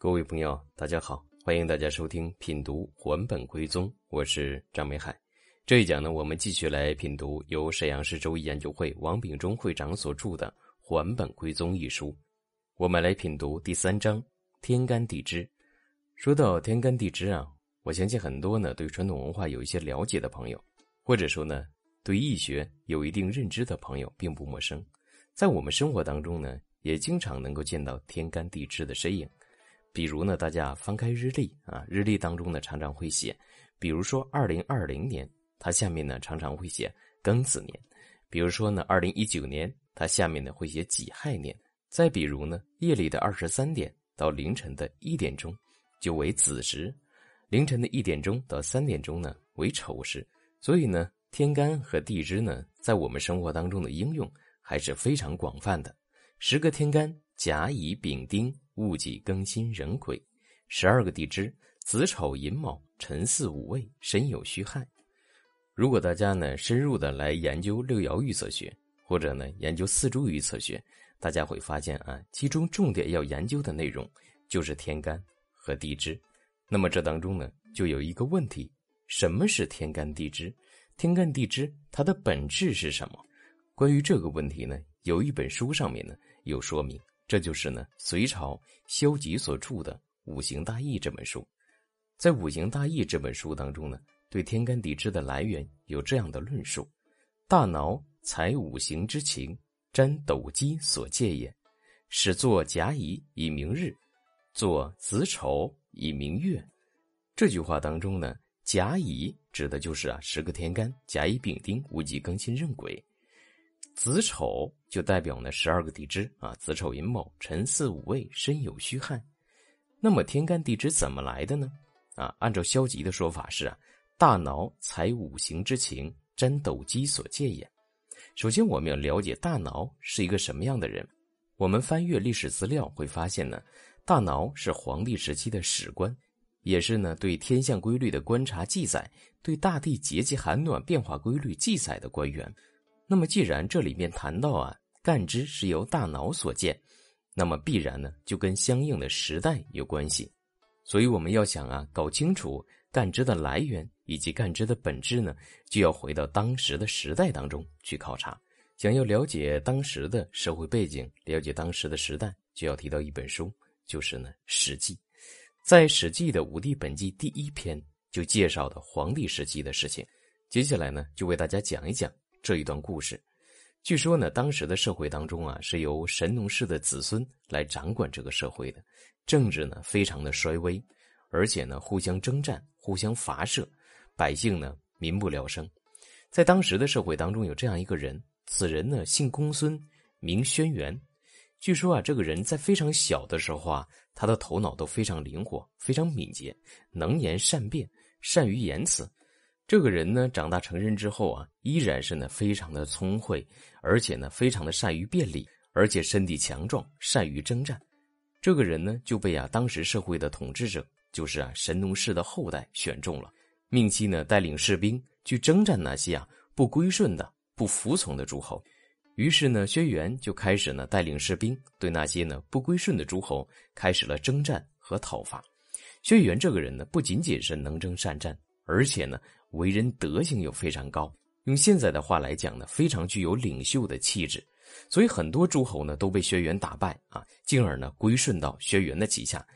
各位朋友，大家好，欢迎大家收听品读还本归宗，我是张美海。这一讲呢，我们继续来品读由沈阳市周易研究会王秉忠会长所著的《还本归宗》一书。我们来品读第三章天干地支。说到天干地支啊，我相信很多呢对传统文化有一些了解的朋友，或者说呢对易学有一定认知的朋友，并不陌生。在我们生活当中呢，也经常能够见到天干地支的身影。比如呢，大家翻开日历啊，日历当中呢常常会写，比如说二零二零年，它下面呢常常会写庚子年；比如说呢二零一九年，它下面呢会写己亥年；再比如呢夜里的二十三点到凌晨的一点钟就为子时，凌晨的一点钟到三点钟呢为丑时。所以呢，天干和地支呢在我们生活当中的应用。还是非常广泛的。十个天干：甲乙丙丁戊己庚辛壬癸；十二个地支：子丑寅卯辰巳午未申酉戌亥。如果大家呢深入的来研究六爻预测学，或者呢研究四柱预测学，大家会发现啊，其中重点要研究的内容就是天干和地支。那么这当中呢，就有一个问题：什么是天干地支？天干地支它的本质是什么？关于这个问题呢，有一本书上面呢有说明，这就是呢隋朝萧吉所著的《五行大义》这本书。在《五行大义》这本书当中呢，对天干地支的来源有这样的论述：大脑采五行之情，占斗鸡所借也，始作甲乙以明日，作子丑以明月。这句话当中呢，甲乙指的就是啊十个天干：甲乙丙丁戊己庚辛壬癸。子丑就代表呢十二个地支啊，子丑寅卯辰巳午未申酉戌亥。那么天干地支怎么来的呢？啊，按照消极的说法是啊，大脑采五行之情，占斗鸡所借也。首先我们要了解大脑是一个什么样的人。我们翻阅历史资料会发现呢，大脑是黄帝时期的史官，也是呢对天象规律的观察记载，对大地节气寒暖变化规律记载的官员。那么，既然这里面谈到啊，干支是由大脑所建，那么必然呢就跟相应的时代有关系。所以我们要想啊，搞清楚干支的来源以及干支的本质呢，就要回到当时的时代当中去考察。想要了解当时的社会背景，了解当时的时代，就要提到一本书，就是呢《史记》。在《史记》的《五帝本纪》第一篇就介绍的黄帝时期的事情。接下来呢，就为大家讲一讲。这一段故事，据说呢，当时的社会当中啊，是由神农氏的子孙来掌管这个社会的，政治呢非常的衰微，而且呢互相征战、互相伐射，百姓呢民不聊生。在当时的社会当中，有这样一个人，此人呢姓公孙，名轩辕。据说啊，这个人在非常小的时候啊，他的头脑都非常灵活、非常敏捷，能言善辩，善于言辞。这个人呢，长大成人之后啊，依然是呢非常的聪慧，而且呢非常的善于辩理，而且身体强壮，善于征战。这个人呢就被啊当时社会的统治者，就是啊神农氏的后代选中了，命其呢带领士兵去征战那些啊不归顺的、不服从的诸侯。于是呢，轩辕就开始呢带领士兵对那些呢不归顺的诸侯开始了征战和讨伐。轩辕这个人呢，不仅仅是能征善战，而且呢。为人德行又非常高，用现在的话来讲呢，非常具有领袖的气质，所以很多诸侯呢都被轩辕打败啊，进而呢归顺到轩辕的旗下。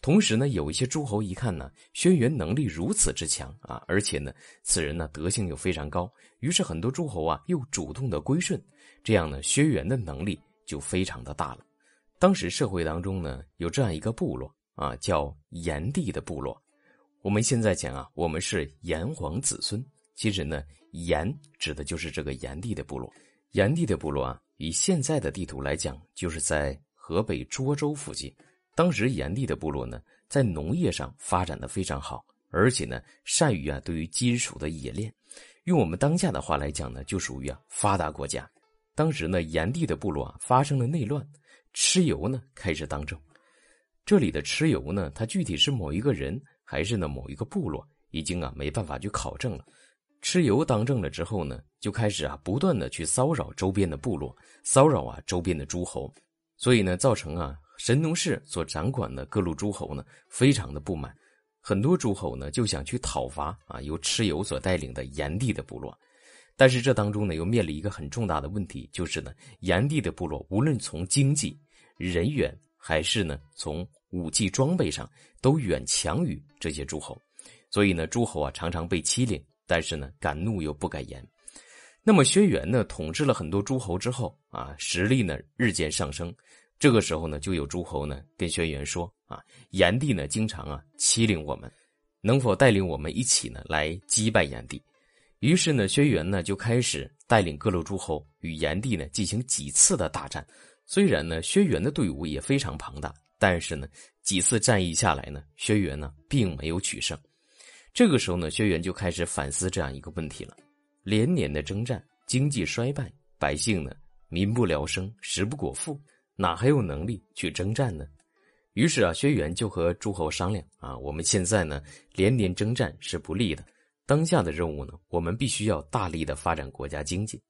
同时呢，有一些诸侯一看呢，轩辕能力如此之强啊，而且呢，此人呢德行又非常高，于是很多诸侯啊又主动的归顺，这样呢，轩辕的能力就非常的大了。当时社会当中呢，有这样一个部落啊，叫炎帝的部落。我们现在讲啊，我们是炎黄子孙。其实呢，炎指的就是这个炎帝的部落。炎帝的部落啊，以现在的地图来讲，就是在河北涿州附近。当时炎帝的部落呢，在农业上发展的非常好，而且呢，善于啊对于金属的冶炼。用我们当下的话来讲呢，就属于啊发达国家。当时呢，炎帝的部落啊发生了内乱，蚩尤呢开始当政。这里的蚩尤呢，他具体是某一个人。还是呢，某一个部落已经啊没办法去考证了。蚩尤当政了之后呢，就开始啊不断的去骚扰周边的部落，骚扰啊周边的诸侯，所以呢造成啊神农氏所掌管的各路诸侯呢，非常的不满，很多诸侯呢就想去讨伐啊由蚩尤所带领的炎帝的部落，但是这当中呢又面临一个很重大的问题，就是呢炎帝的部落无论从经济、人员还是呢从武器装备上都远强于这些诸侯，所以呢诸侯啊常常被欺凌，但是呢敢怒又不敢言。那么轩辕呢统治了很多诸侯之后啊，实力呢日渐上升。这个时候呢，就有诸侯呢跟轩辕说啊，炎帝呢经常啊欺凌我们，能否带领我们一起呢来击败炎帝？于是呢，轩辕呢就开始带领各路诸侯与炎帝呢进行几次的大战。虽然呢，轩辕的队伍也非常庞大，但是呢，几次战役下来呢，轩辕呢并没有取胜。这个时候呢，轩辕就开始反思这样一个问题了：连年的征战，经济衰败，百姓呢民不聊生，食不果腹。哪还有能力去征战呢？于是啊，轩辕就和诸侯商量啊，我们现在呢连年征战是不利的，当下的任务呢，我们必须要大力的发展国家经济。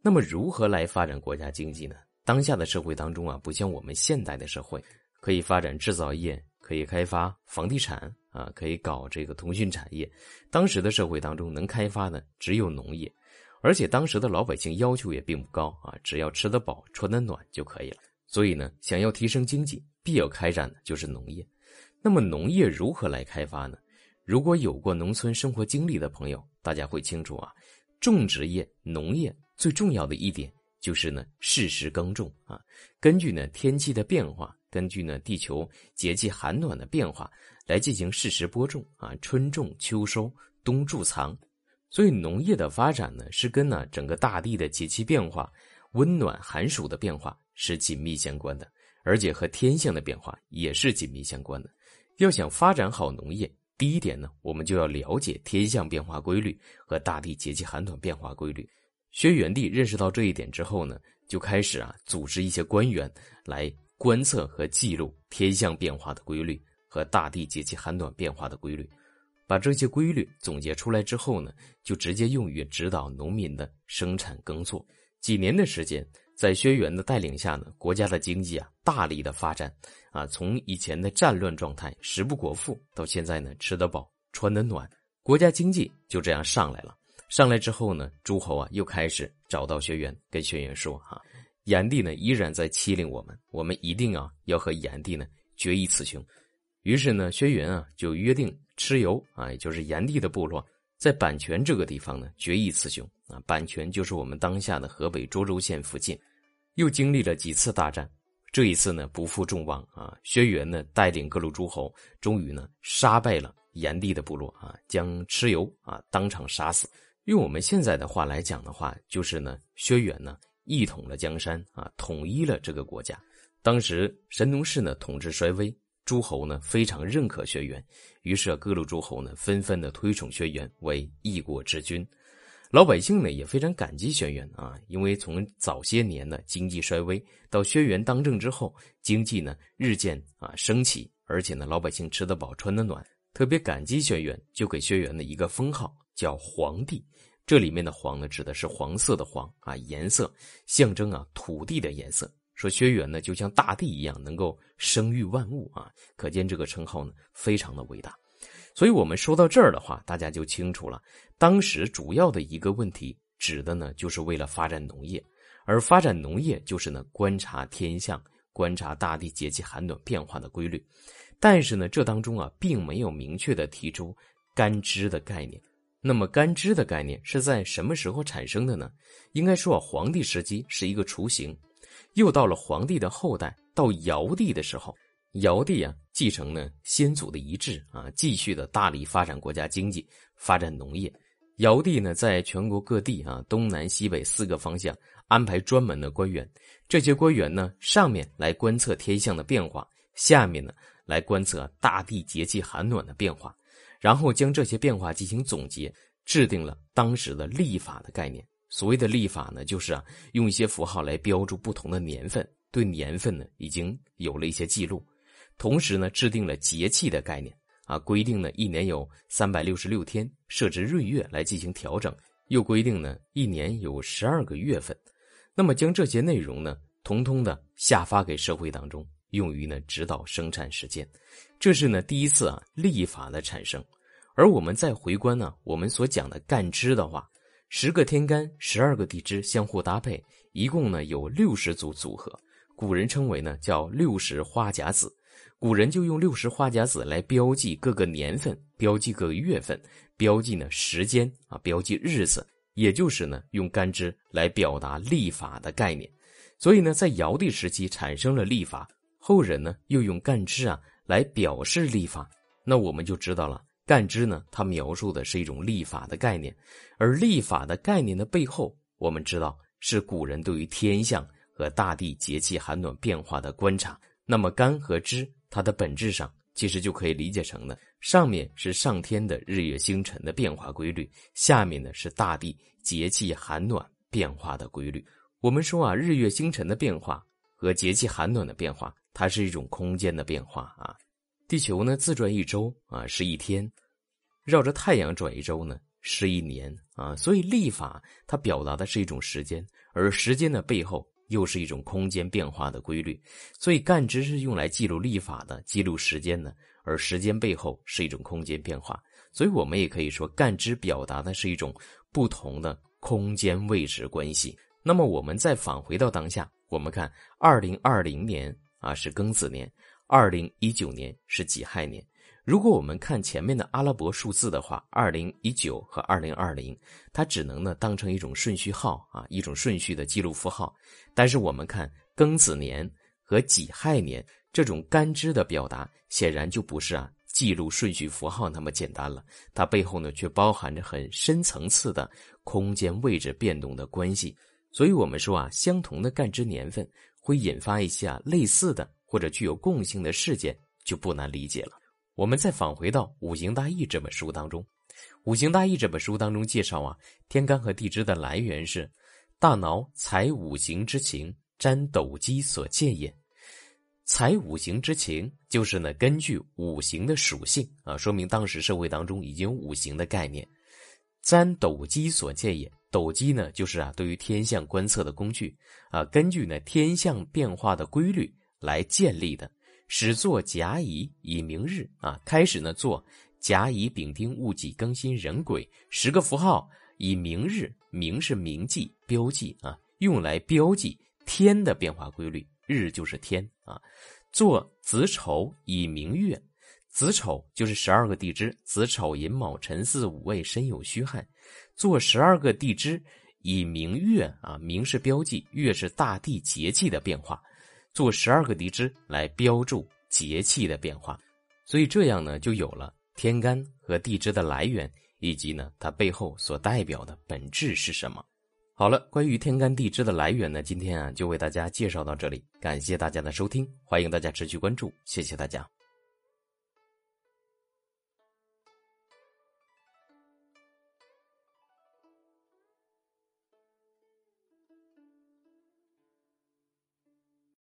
那么如何来发展国家经济呢？当下的社会当中啊，不像我们现代的社会，可以发展制造业，可以开发房地产啊，可以搞这个通讯产业。当时的社会当中能开发的只有农业。而且当时的老百姓要求也并不高啊，只要吃得饱、穿得暖就可以了。所以呢，想要提升经济，必要开展的就是农业。那么农业如何来开发呢？如果有过农村生活经历的朋友，大家会清楚啊，种植业、农业最重要的一点就是呢，适时耕种啊，根据呢天气的变化，根据呢地球节气寒暖的变化来进行适时播种啊，春种秋收，冬贮藏。所以农业的发展呢，是跟呢整个大地的节气变化、温暖寒暑的变化是紧密相关的，而且和天象的变化也是紧密相关的。要想发展好农业，第一点呢，我们就要了解天象变化规律和大地节气寒暖变化规律。轩辕帝认识到这一点之后呢，就开始啊组织一些官员来观测和记录天象变化的规律和大地节气寒暖变化的规律。把这些规律总结出来之后呢，就直接用于指导农民的生产耕作。几年的时间，在轩辕的带领下呢，国家的经济啊大力的发展啊，从以前的战乱状态、食不果腹，到现在呢吃得饱、穿得暖，国家经济就这样上来了。上来之后呢，诸侯啊又开始找到轩辕，跟轩辕说：“哈，炎帝呢依然在欺凌我们，我们一定啊要和炎帝呢决一雌雄。”于是呢，轩辕啊就约定。蚩尤啊，也就是炎帝的部落，在阪泉这个地方呢，决一雌雄啊。阪泉就是我们当下的河北涿州县附近，又经历了几次大战，这一次呢不负众望啊。轩辕呢带领各路诸侯，终于呢杀败了炎帝的部落啊，将蚩尤啊当场杀死。用我们现在的话来讲的话，就是呢轩辕呢一统了江山啊，统一了这个国家。当时神农氏呢统治衰微。诸侯呢非常认可轩辕，于是各路诸侯呢纷纷的推崇轩辕为一国之君，老百姓呢也非常感激轩辕啊，因为从早些年呢经济衰微到轩辕当政之后，经济呢日渐啊升起，而且呢老百姓吃得饱穿得暖，特别感激轩辕，就给轩辕的一个封号叫皇帝，这里面的黄呢指的是黄色的黄啊颜色，象征啊土地的颜色。说轩辕呢，就像大地一样，能够生育万物啊！可见这个称号呢，非常的伟大。所以，我们说到这儿的话，大家就清楚了。当时主要的一个问题，指的呢，就是为了发展农业，而发展农业就是呢，观察天象，观察大地节气寒暖变化的规律。但是呢，这当中啊，并没有明确的提出干支的概念。那么，干支的概念是在什么时候产生的呢？应该说啊，黄帝时期是一个雏形。又到了皇帝的后代，到尧帝的时候，尧帝啊继承了先祖的遗志啊，继续的大力发展国家经济，发展农业。尧帝呢，在全国各地啊，东南西北四个方向安排专门的官员，这些官员呢，上面来观测天象的变化，下面呢来观测大地节气寒暖的变化，然后将这些变化进行总结，制定了当时的历法的概念。所谓的历法呢，就是啊，用一些符号来标注不同的年份，对年份呢已经有了一些记录，同时呢制定了节气的概念啊，规定呢一年有三百六十六天，设置闰月来进行调整，又规定呢一年有十二个月份，那么将这些内容呢，通通的下发给社会当中，用于呢指导生产时间。这是呢第一次啊历法的产生。而我们再回观呢，我们所讲的干支的话，十个天干，十二个地支相互搭配，一共呢有六十组组合。古人称为呢叫六十花甲子。古人就用六十花甲子来标记各个年份，标记各个月份，标记呢时间啊，标记日子，也就是呢用干支来表达历法的概念。所以呢，在尧帝时期产生了历法，后人呢又用干支啊来表示历法。那我们就知道了。干支呢，它描述的是一种历法的概念，而历法的概念的背后，我们知道是古人对于天象和大地节气寒暖变化的观察。那么干和支，它的本质上其实就可以理解成呢，上面是上天的日月星辰的变化规律，下面呢是大地节气寒暖变化的规律。我们说啊，日月星辰的变化和节气寒暖的变化，它是一种空间的变化啊。地球呢自转一周啊是一天，绕着太阳转一周呢是一年啊，所以历法它表达的是一种时间，而时间的背后又是一种空间变化的规律。所以干支是用来记录历法的，记录时间的，而时间背后是一种空间变化。所以我们也可以说，干支表达的是一种不同的空间位置关系。那么我们再返回到当下，我们看二零二零年啊是庚子年。二零一九年是己亥年，如果我们看前面的阿拉伯数字的话，二零一九和二零二零，它只能呢当成一种顺序号啊，一种顺序的记录符号。但是我们看庚子年和己亥年这种干支的表达，显然就不是啊记录顺序符号那么简单了，它背后呢却包含着很深层次的空间位置变动的关系。所以我们说啊，相同的干支年份会引发一些类似的。或者具有共性的事件就不难理解了。我们再返回到《五行大义》这本书当中，《五行大义》这本书当中介绍啊，天干和地支的来源是大脑采五行之情，占斗基所见也。采五行之情，就是呢根据五行的属性啊，说明当时社会当中已经有五行的概念。占斗基所见也，斗基呢就是啊对于天象观测的工具啊，根据呢天象变化的规律。来建立的，始作甲乙以明日啊，开始呢做甲乙丙丁戊己庚辛壬癸十个符号以明日，明是明记标记啊，用来标记天的变化规律，日就是天啊。做子丑以明月，子丑就是十二个地支，子丑寅卯辰巳午未申酉戌亥，做十二个地支以明月啊，明是标记，月是大地节气的变化。做十二个地支来标注节气的变化，所以这样呢，就有了天干和地支的来源，以及呢它背后所代表的本质是什么。好了，关于天干地支的来源呢，今天啊就为大家介绍到这里，感谢大家的收听，欢迎大家持续关注，谢谢大家。